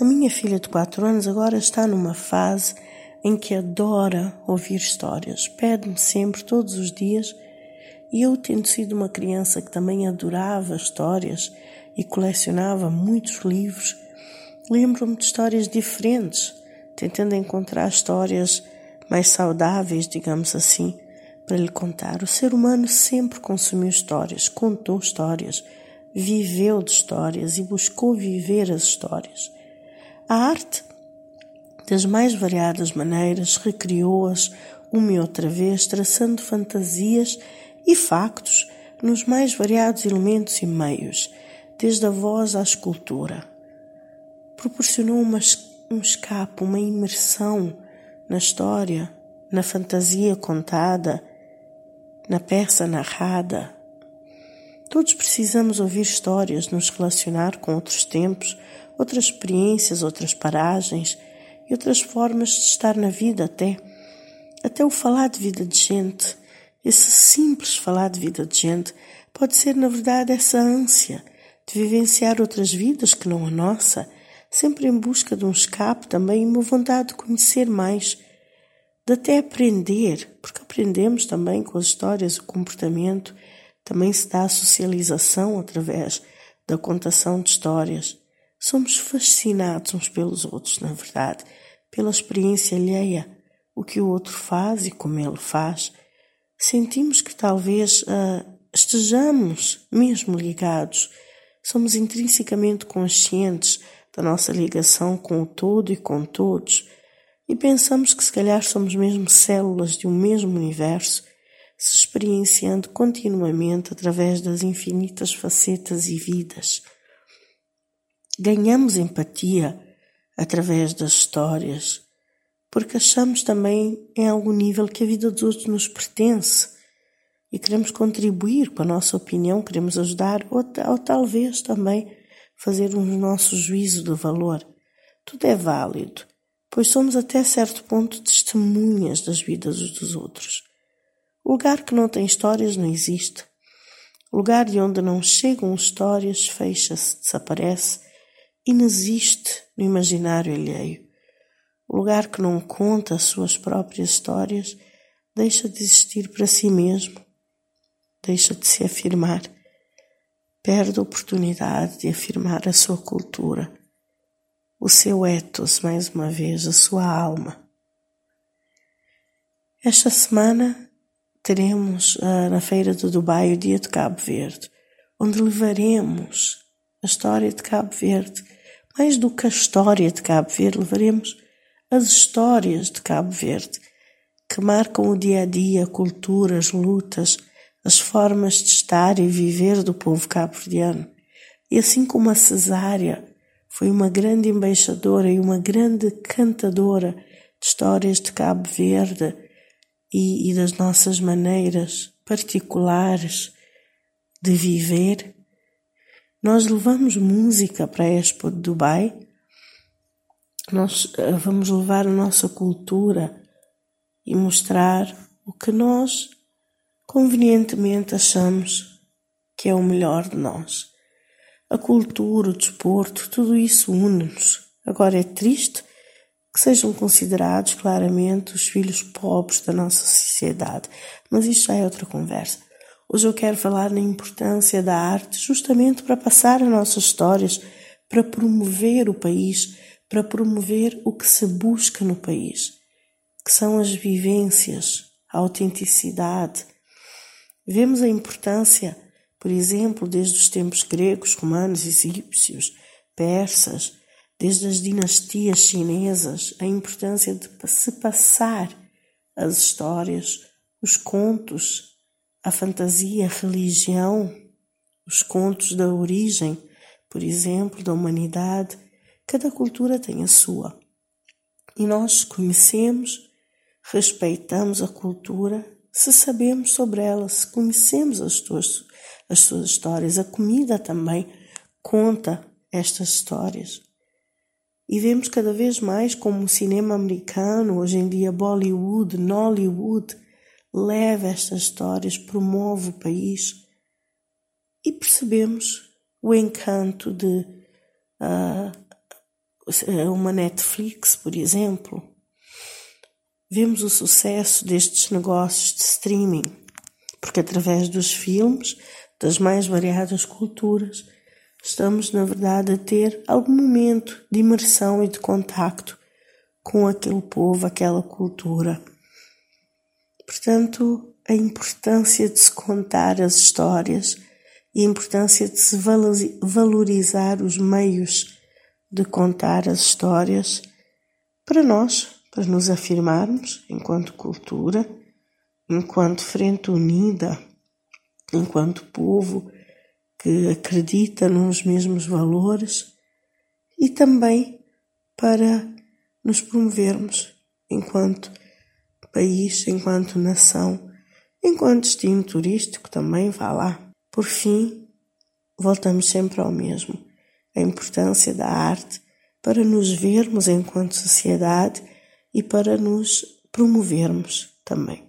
A minha filha de 4 anos agora está numa fase em que adora ouvir histórias. Pede-me sempre, todos os dias, e eu, tendo sido uma criança que também adorava histórias e colecionava muitos livros, lembro-me de histórias diferentes, tentando encontrar histórias mais saudáveis, digamos assim, para lhe contar. O ser humano sempre consumiu histórias, contou histórias, viveu de histórias e buscou viver as histórias. A arte, das mais variadas maneiras, recriou-as uma e outra vez, traçando fantasias e factos nos mais variados elementos e meios, desde a voz à escultura. Proporcionou uma, um escape, uma imersão na história, na fantasia contada, na peça narrada. Todos precisamos ouvir histórias, nos relacionar com outros tempos, outras experiências, outras paragens e outras formas de estar na vida até. Até o falar de vida de gente, esse simples falar de vida de gente, pode ser na verdade essa ânsia de vivenciar outras vidas que não a nossa, sempre em busca de um escape também e uma vontade de conhecer mais, de até aprender, porque aprendemos também com as histórias o comportamento, também se dá a socialização através da contação de histórias. Somos fascinados uns pelos outros, na verdade, pela experiência alheia, o que o outro faz e como ele faz. Sentimos que talvez uh, estejamos mesmo ligados, somos intrinsecamente conscientes da nossa ligação com o todo e com todos, e pensamos que se calhar somos mesmo células de um mesmo universo, se experienciando continuamente através das infinitas facetas e vidas ganhamos empatia através das histórias, porque achamos também em algum nível que a vida dos outros nos pertence e queremos contribuir com a nossa opinião, queremos ajudar ou, ou talvez também fazer um nosso juízo de valor. Tudo é válido, pois somos até certo ponto testemunhas das vidas dos outros. O lugar que não tem histórias não existe. O lugar de onde não chegam histórias fecha-se, desaparece inexiste no imaginário alheio. O lugar que não conta as suas próprias histórias deixa de existir para si mesmo, deixa de se afirmar, perde a oportunidade de afirmar a sua cultura, o seu ethos, mais uma vez, a sua alma. Esta semana teremos uh, na Feira do Dubai o Dia de Cabo Verde, onde levaremos a história de Cabo Verde. Mais do que a história de Cabo Verde, levaremos as histórias de Cabo Verde, que marcam o dia a dia, a cultura, as lutas, as formas de estar e viver do povo cabo-verdiano. E assim como a Cesária foi uma grande embaixadora e uma grande cantadora de histórias de Cabo Verde e, e das nossas maneiras particulares de viver, nós levamos música para a Expo de Dubai, nós eh, vamos levar a nossa cultura e mostrar o que nós convenientemente achamos que é o melhor de nós. A cultura, o desporto, tudo isso une-nos. Agora é triste que sejam considerados claramente os filhos pobres da nossa sociedade, mas isso já é outra conversa. Hoje eu quero falar na importância da arte justamente para passar as nossas histórias, para promover o país, para promover o que se busca no país, que são as vivências, a autenticidade. Vemos a importância, por exemplo, desde os tempos gregos, romanos, egípcios, persas, desde as dinastias chinesas, a importância de se passar as histórias, os contos, a fantasia, a religião, os contos da origem, por exemplo, da humanidade, cada cultura tem a sua. E nós conhecemos, respeitamos a cultura se sabemos sobre ela, se conhecemos as suas, as suas histórias. A comida também conta estas histórias. E vemos cada vez mais como o cinema americano, hoje em dia Bollywood, Nollywood, leva estas histórias, promove o país e percebemos o encanto de uh, uma Netflix, por exemplo, vemos o sucesso destes negócios de streaming, porque através dos filmes, das mais variadas culturas, estamos, na verdade, a ter algum momento de imersão e de contacto com aquele povo, aquela cultura. Portanto, a importância de se contar as histórias e a importância de se valorizar os meios de contar as histórias para nós, para nos afirmarmos enquanto cultura, enquanto frente unida, enquanto povo que acredita nos mesmos valores e também para nos promovermos enquanto país, enquanto nação, enquanto destino turístico também vá lá. Por fim, voltamos sempre ao mesmo: a importância da arte para nos vermos enquanto sociedade e para nos promovermos também.